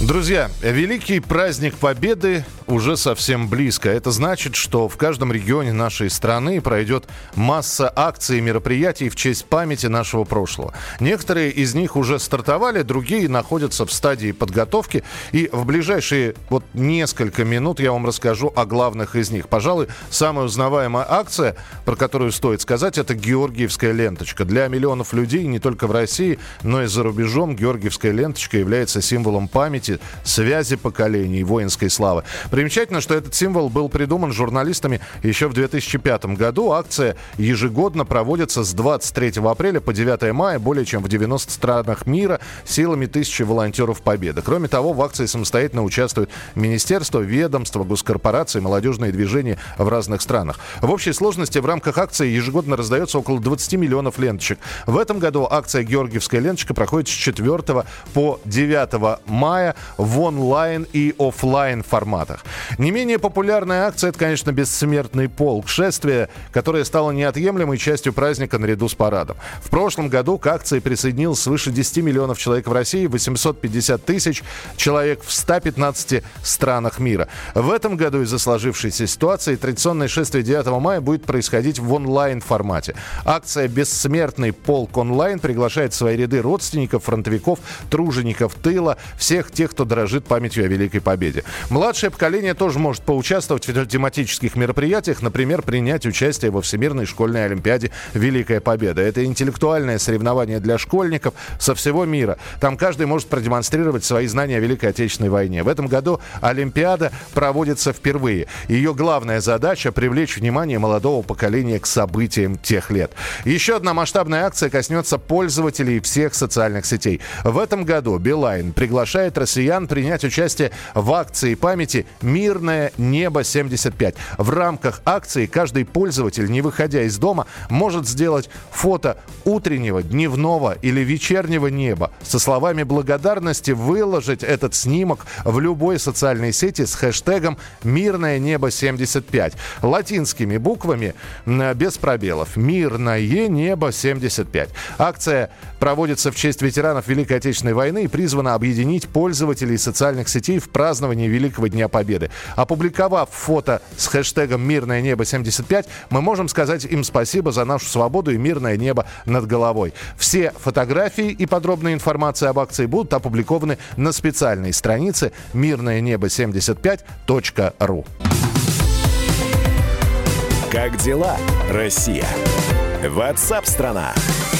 Друзья, великий праздник Победы уже совсем близко. Это значит, что в каждом регионе нашей страны пройдет масса акций и мероприятий в честь памяти нашего прошлого. Некоторые из них уже стартовали, другие находятся в стадии подготовки. И в ближайшие вот несколько минут я вам расскажу о главных из них. Пожалуй, самая узнаваемая акция, про которую стоит сказать, это Георгиевская ленточка. Для миллионов людей не только в России, но и за рубежом Георгиевская ленточка является символом памяти памяти, связи поколений, воинской славы. Примечательно, что этот символ был придуман журналистами еще в 2005 году. Акция ежегодно проводится с 23 апреля по 9 мая более чем в 90 странах мира силами тысячи волонтеров Победы. Кроме того, в акции самостоятельно участвуют министерства, ведомства, госкорпорации, молодежные движения в разных странах. В общей сложности в рамках акции ежегодно раздается около 20 миллионов ленточек. В этом году акция «Георгиевская ленточка» проходит с 4 по 9 мая в онлайн и офлайн форматах. Не менее популярная акция – это, конечно, «Бессмертный полк» – шествие, которое стало неотъемлемой частью праздника наряду с парадом. В прошлом году к акции присоединилось свыше 10 миллионов человек в России, 850 тысяч человек в 115 странах мира. В этом году из-за сложившейся ситуации традиционное шествие 9 мая будет происходить в онлайн формате. Акция «Бессмертный полк онлайн» приглашает в свои ряды родственников, фронтовиков, тружеников тыла, всех тех, кто дорожит памятью о Великой Победе. Младшее поколение тоже может поучаствовать в тематических мероприятиях, например, принять участие во Всемирной школьной олимпиаде «Великая Победа». Это интеллектуальное соревнование для школьников со всего мира. Там каждый может продемонстрировать свои знания о Великой Отечественной войне. В этом году Олимпиада проводится впервые. Ее главная задача – привлечь внимание молодого поколения к событиям тех лет. Еще одна масштабная акция коснется пользователей всех социальных сетей. В этом году Билайн приглашает россиян принять участие в акции памяти «Мирное небо-75». В рамках акции каждый пользователь, не выходя из дома, может сделать фото утреннего, дневного или вечернего неба со словами благодарности выложить этот снимок в любой социальной сети с хэштегом «Мирное небо-75». Латинскими буквами, без пробелов. «Мирное небо-75». Акция проводится в честь ветеранов Великой Отечественной войны и призвана объединить пользователей пользователей социальных сетей в праздновании Великого Дня Победы. Опубликовав фото с хэштегом «Мирное небо-75», мы можем сказать им спасибо за нашу свободу и мирное небо над головой. Все фотографии и подробная информация об акции будут опубликованы на специальной странице «Мирное небо-75.ру». Как дела, Россия? Ватсап-страна! страна